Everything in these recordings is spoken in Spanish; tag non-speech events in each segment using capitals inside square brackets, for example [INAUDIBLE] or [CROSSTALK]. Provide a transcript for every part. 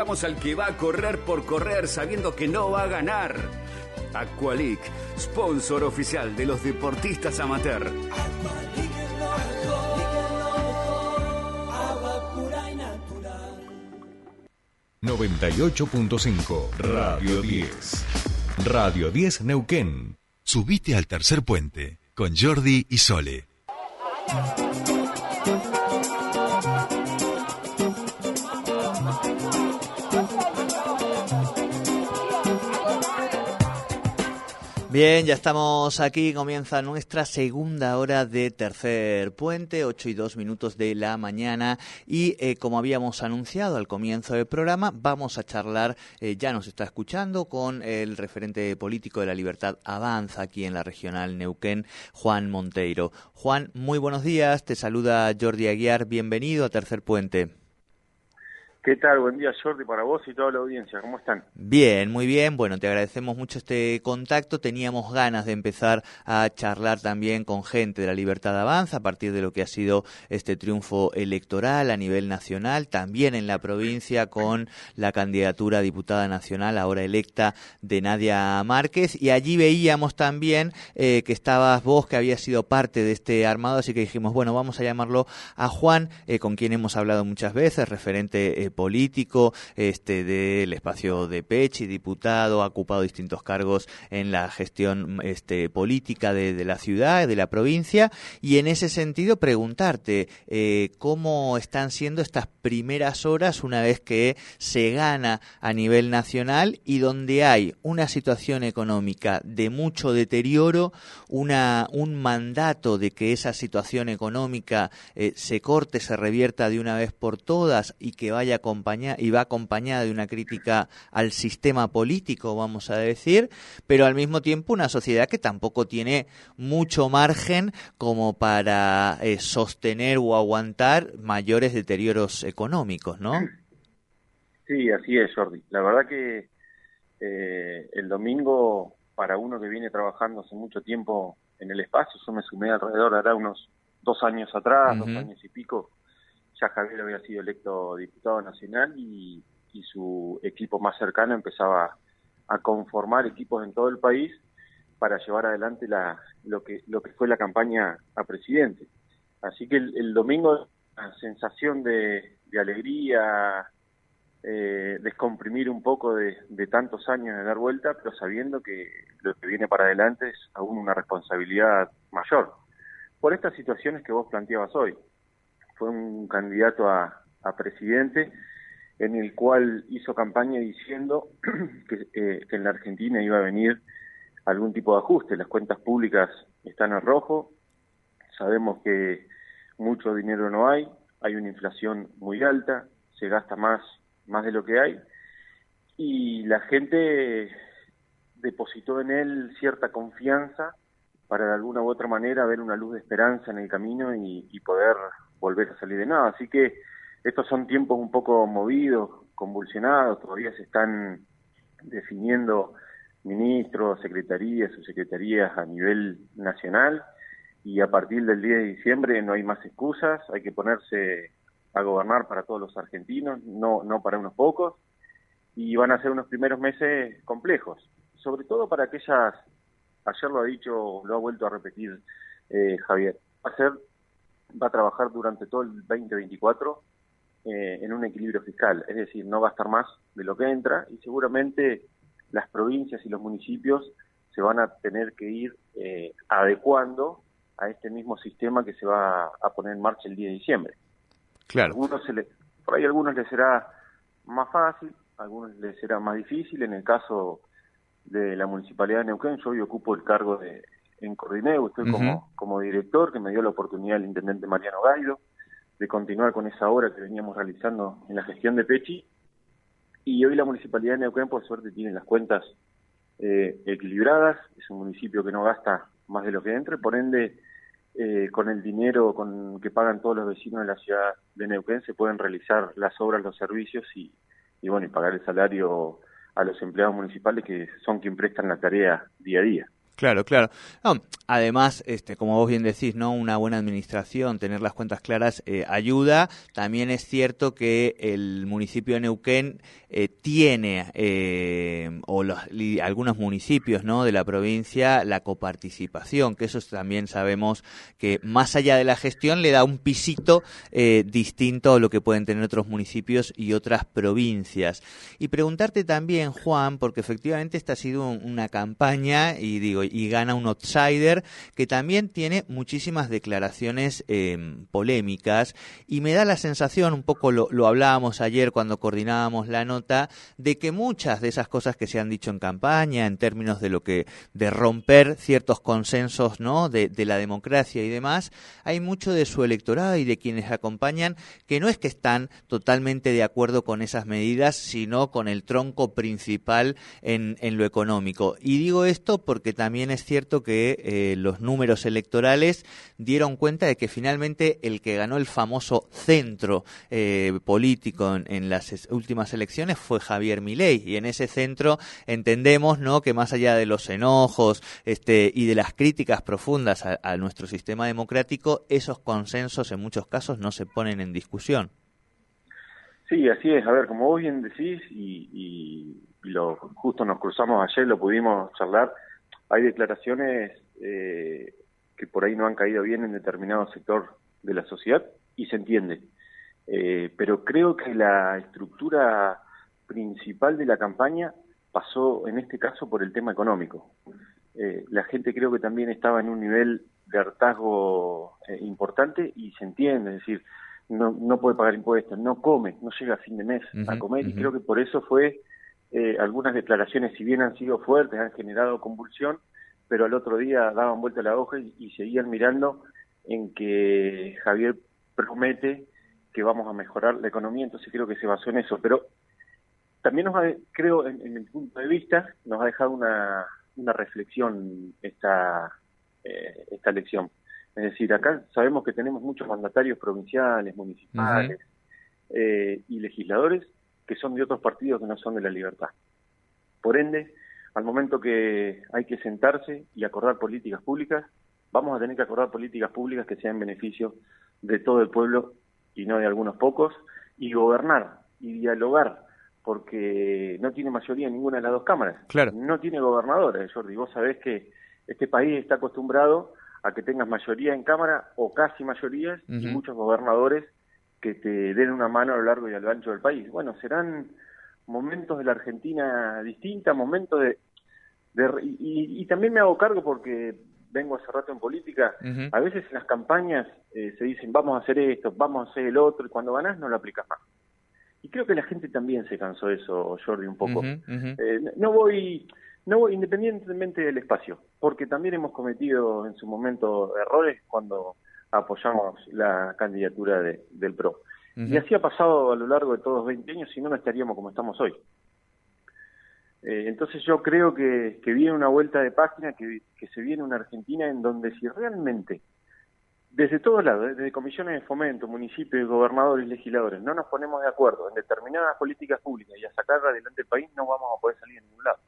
Vamos al que va a correr por correr sabiendo que no va a ganar. Aqualic, sponsor oficial de los deportistas amateur. 98.5 Radio 10. Radio 10 Neuquén. Subite al tercer puente con Jordi y Sole. Bien, ya estamos aquí, comienza nuestra segunda hora de tercer puente, 8 y 2 minutos de la mañana y eh, como habíamos anunciado al comienzo del programa, vamos a charlar, eh, ya nos está escuchando, con el referente político de la libertad Avanza aquí en la regional Neuquén, Juan Monteiro. Juan, muy buenos días, te saluda Jordi Aguiar, bienvenido a Tercer Puente. ¿Qué tal? Buen día, Jordi, para vos y toda la audiencia. ¿Cómo están? Bien, muy bien. Bueno, te agradecemos mucho este contacto. Teníamos ganas de empezar a charlar también con gente de la Libertad Avanza a partir de lo que ha sido este triunfo electoral a nivel nacional, también en la provincia con la candidatura a diputada nacional ahora electa de Nadia Márquez. Y allí veíamos también eh, que estabas vos, que había sido parte de este armado, así que dijimos, bueno, vamos a llamarlo a Juan, eh, con quien hemos hablado muchas veces, referente eh, político este, del espacio de Pechi, diputado, ha ocupado distintos cargos en la gestión este, política de, la ciudad, de la provincia, y en ese sentido preguntarte eh, cómo están siendo estas primeras horas una vez que se gana a nivel nacional y donde hay una situación económica de mucho deterioro, una, un mandato de que esa situación económica eh, se corte, se revierta de una vez por todas y que vaya y va acompañada de una crítica al sistema político, vamos a decir, pero al mismo tiempo una sociedad que tampoco tiene mucho margen como para eh, sostener o aguantar mayores deterioros económicos, ¿no? Sí, así es, Jordi. La verdad que eh, el domingo, para uno que viene trabajando hace mucho tiempo en el espacio, yo me sumé alrededor, hará unos dos años atrás, dos años y pico, ya Javier había sido electo diputado nacional y, su equipo más cercano empezaba a conformar equipos en todo el país para llevar adelante la, lo que lo que fue la campaña a presidente. Así que el, domingo la sensación de, alegría, eh, descomprimir un poco de, de, tantos años de dar vuelta, pero sabiendo que lo que viene para adelante es aún una responsabilidad mayor. Por estas situaciones que vos planteabas hoy, fue un candidato a, presidente en el cual hizo campaña diciendo [CLEARS THROAT] eh, que, en la Argentina iba a venir algún tipo de ajuste. Las cuentas públicas están en rojo, sabemos que mucho dinero no hay, hay una inflación muy alta, se gasta más, más de lo que hay, y la gente depositó en él cierta confianza para de alguna u otra manera ver una luz de esperanza en el camino y poder volver a salir de nada. Así que estos son tiempos un poco movidos, convulsionados, todavía se están definiendo ministros, secretarías, subsecretarías a nivel nacional y a partir del 10 de diciembre no hay más excusas, hay que ponerse a gobernar para todos los argentinos, no, no para unos pocos, y van a ser unos primeros meses complejos, sobre todo para aquellas, ayer lo ha dicho, lo ha vuelto a repetir eh, Javier, va a ser va a trabajar durante todo el 2024 eh, en un equilibrio fiscal, es decir, no gastar más de lo que entra y seguramente las provincias y los municipios se van a tener que ir eh, adecuando a este mismo sistema que se va a poner en marcha el día de diciembre. Claro. Algunos se le, por ahí a algunos les será más fácil, a algunos les será más difícil. En el caso de la Municipalidad de Neuquén, yo hoy ocupo el cargo de en Cordineo, estoy como, como director, que me dio la oportunidad el intendente Mariano Gaido de continuar con esa obra que veníamos realizando en la gestión de Pechi. Y hoy la Municipalidad de Neuquén, por suerte, tiene las cuentas eh, equilibradas, es un municipio que no gasta más de lo que entra, por ende, eh, con el dinero con que pagan todos los vecinos de la ciudad de Neuquén se pueden realizar las obras, los servicios y, y bueno, y pagar el salario a los empleados municipales que son quien prestan la tarea día a día. Claro, claro. además, este, como vos bien decís, no, una buena administración, tener las cuentas claras eh, ayuda. También es cierto que el municipio de Neuquén eh, tiene eh, o los, algunos municipios, no, de la provincia la coparticipación, que eso también sabemos que más allá de la gestión le da un pisito distinto a lo que pueden tener otros municipios y otras provincias. Y preguntarte también, Juan, porque efectivamente esta ha sido una campaña y digo y gana un outsider que también tiene muchísimas declaraciones em, polémicas y me da la sensación, un poco lo, lo, hablábamos ayer cuando coordinábamos la nota, de que muchas de esas cosas que se han dicho en campaña en términos de lo que de romper ciertos consensos no de, de la democracia y demás, hay mucho de su electorado y de quienes acompañan que no es que están totalmente de acuerdo con esas medidas, sino con el tronco principal en, en lo económico. Y digo esto porque también es cierto que eh, los números electorales dieron cuenta de que finalmente el que ganó el famoso centro eh, político en, las últimas elecciones fue Javier Milei y en ese centro entendemos no que más allá de los enojos este y de las críticas profundas a, nuestro sistema democrático esos consensos en muchos casos no se ponen en discusión. Sí, así es. A ver, como vos bien decís, y, y, lo, justo nos cruzamos ayer, lo pudimos charlar, hay declaraciones eh, que por ahí no han caído bien en determinado sector de la sociedad y se entiende. Eh, pero creo que la estructura principal de la campaña pasó en este caso por el tema económico. Eh, la gente creo que también estaba en un nivel de hartazgo importante y se entiende, es decir, no, no puede pagar impuestos, no come, no llega a fin de mes a comer y creo que por eso fue eh, algunas declaraciones, si bien han sido fuertes, han generado convulsión, pero al otro día daban vuelta a la hoja y, seguían mirando en que Javier promete que vamos a mejorar la economía, entonces creo que se basó en eso. Pero también nos ha, creo, en, en mi punto de vista, nos ha dejado una, una reflexión esta, eh, esta elección. Es decir, acá sabemos que tenemos muchos mandatarios provinciales, municipales eh, y legisladores que son de otros partidos que no son de la libertad. Por ende, al momento que hay que sentarse y acordar políticas públicas, vamos a tener que acordar políticas públicas que sean en beneficio de todo el pueblo y no de algunos pocos, y gobernar y dialogar, porque no tiene mayoría en ninguna de las dos cámaras. Claro. No tiene gobernadores, Jordi. Vos sabés que este país está acostumbrado a que tengas mayoría en cámara o casi mayorías y muchos gobernadores que te den una mano a lo largo y a lo ancho del país. Bueno, serán momentos de la Argentina distinta, momentos de... y, también me hago cargo porque vengo hace rato en política, a veces en las campañas eh, se dicen vamos a hacer esto, vamos a hacer el otro, y cuando ganás no lo aplicas más. Y creo que la gente también se cansó de eso, Jordi, un poco. Eh, no voy no voy independientemente del espacio, porque también hemos cometido en su momento errores cuando apoyamos la candidatura de, del PRO. Y así ha pasado a lo largo de todos 20 años, si no, no estaríamos como estamos hoy. Eh, entonces yo creo que, que, viene una vuelta de página, que, que se viene una Argentina en donde si realmente, desde todos lados, desde comisiones de fomento, municipios, gobernadores legisladores, no nos ponemos de acuerdo en determinadas políticas públicas y a sacar adelante el país, no vamos a poder salir a ningún lado.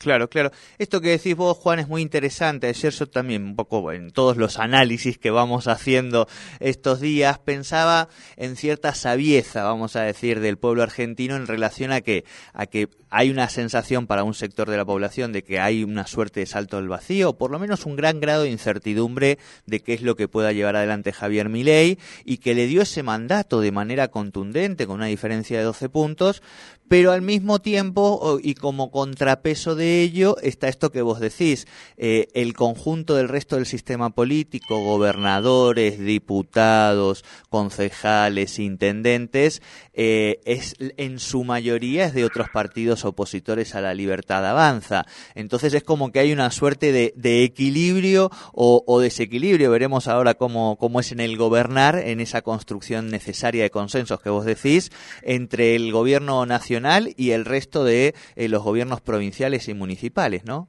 Claro, claro. Esto que decís vos, Juan, es muy interesante. Ayer yo también, un poco en todos los análisis que vamos haciendo estos días, pensaba en cierta sabieza, vamos a decir, del pueblo argentino en relación a que, a que hay una sensación para un sector de la población de que hay una suerte de salto del vacío, por lo menos un gran grado de incertidumbre de qué es lo que pueda llevar adelante Javier Milei, y que le dio ese mandato de manera contundente, con una diferencia de 12 puntos, pero al mismo tiempo, y como contrapeso de ello, está esto que vos decís, eh, el conjunto del resto del sistema político, gobernadores, diputados, concejales, intendentes, eh, es en su mayoría es de otros partidos opositores a la libertad avanza. Entonces es como que hay una suerte de, equilibrio o, desequilibrio. Veremos ahora cómo, cómo es en el gobernar, en esa construcción necesaria de consensos que vos decís, entre el gobierno nacional y el resto de eh, los gobiernos provinciales y municipales, ¿no?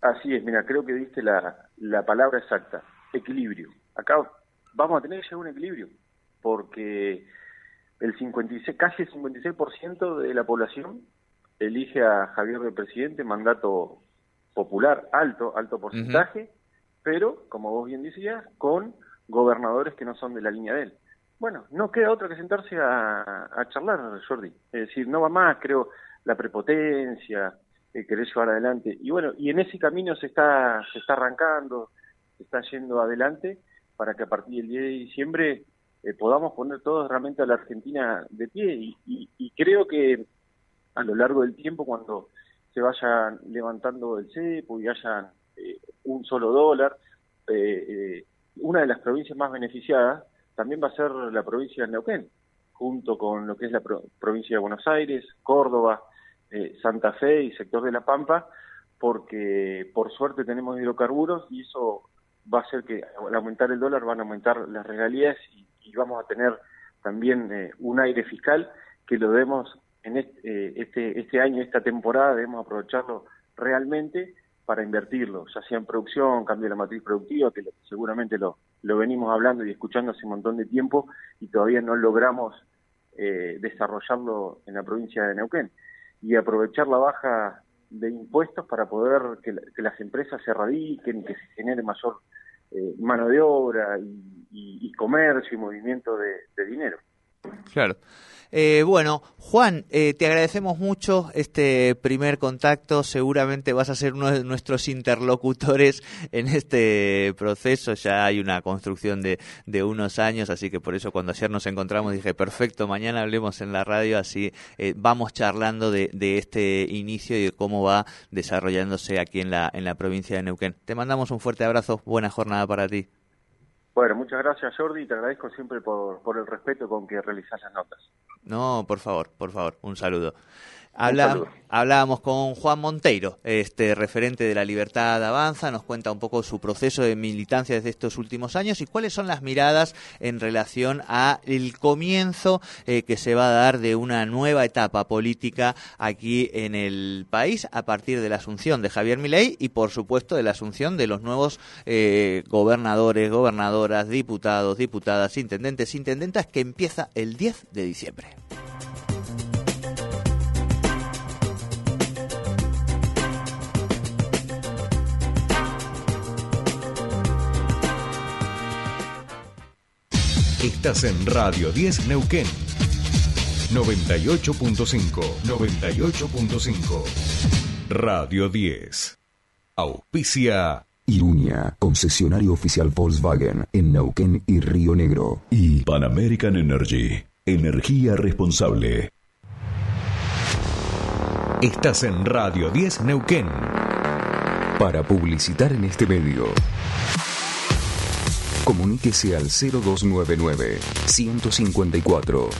Así es, mira, creo que diste la, la palabra exacta, equilibrio. Acá vamos a tener ya un equilibrio, porque el 56, casi el 56% de la población elige a Javier de presidente, mandato popular alto, alto porcentaje, pero, como vos bien decías, con gobernadores que no son de la línea de él. Bueno, no queda otra que sentarse a, charlar, Jordi. Es decir, no va más, creo, la prepotencia, el querer llevar adelante. Y bueno, y en ese camino se está, se está arrancando, se está yendo adelante para que a partir del 10 de diciembre eh, podamos poner todos realmente a la Argentina de pie. Y, creo que a lo largo del tiempo, cuando se vaya levantando el cepo y haya eh, un solo dólar, eh, una de las provincias más beneficiadas también va a ser la provincia de Neuquén, junto con lo que es la provincia de Buenos Aires, Córdoba, eh, Santa Fe y sector de La Pampa, porque por suerte tenemos hidrocarburos y eso va a hacer que al aumentar el dólar van a aumentar las regalías y, vamos a tener también eh, un aire fiscal que lo debemos en este, eh, este, este año, esta temporada, debemos aprovecharlo realmente para invertirlo, ya sea en producción, cambio de la matriz productiva, que seguramente lo, lo venimos hablando y escuchando hace un montón de tiempo y todavía no logramos eh, desarrollarlo en la provincia de Neuquén. Y aprovechar la baja de impuestos para poder que, las empresas se radiquen, que se genere mayor eh, mano de obra y, comercio y movimiento de dinero. Claro. Eh, bueno, Juan, eh, te agradecemos mucho este primer contacto. Seguramente vas a ser uno de nuestros interlocutores en este proceso. Ya hay una construcción de, unos años, así que por eso cuando ayer nos encontramos dije, perfecto, mañana hablemos en la radio, así eh, vamos charlando de, de, este inicio y de cómo va desarrollándose aquí en la, en la provincia de Neuquén. Te mandamos un fuerte abrazo, buena jornada para ti. Bueno, muchas gracias Jordi y te agradezco siempre por, por el respeto con que realizas las notas. No, por favor, por favor, un saludo. Habla, hablábamos con Juan Monteiro, este referente de la Libertad Avanza, nos cuenta un poco su proceso de militancia desde estos últimos años y cuáles son las miradas en relación a el comienzo eh, que se va a dar de una nueva etapa política aquí en el país a partir de la asunción de Javier Milei y por supuesto de la asunción de los nuevos eh, gobernadores, gobernadoras, diputados, diputadas, intendentes, intendentas que empieza el 10 de diciembre. Estás en Radio 10 Neuquén. 98.5. 98.5. Radio 10. Auspicia. Irunia, concesionario oficial Volkswagen en Neuquén y Río Negro. Y Pan American Energy. Energía responsable. Estás en Radio 10 Neuquén. Para publicitar en este medio Comuníquese al 0299 154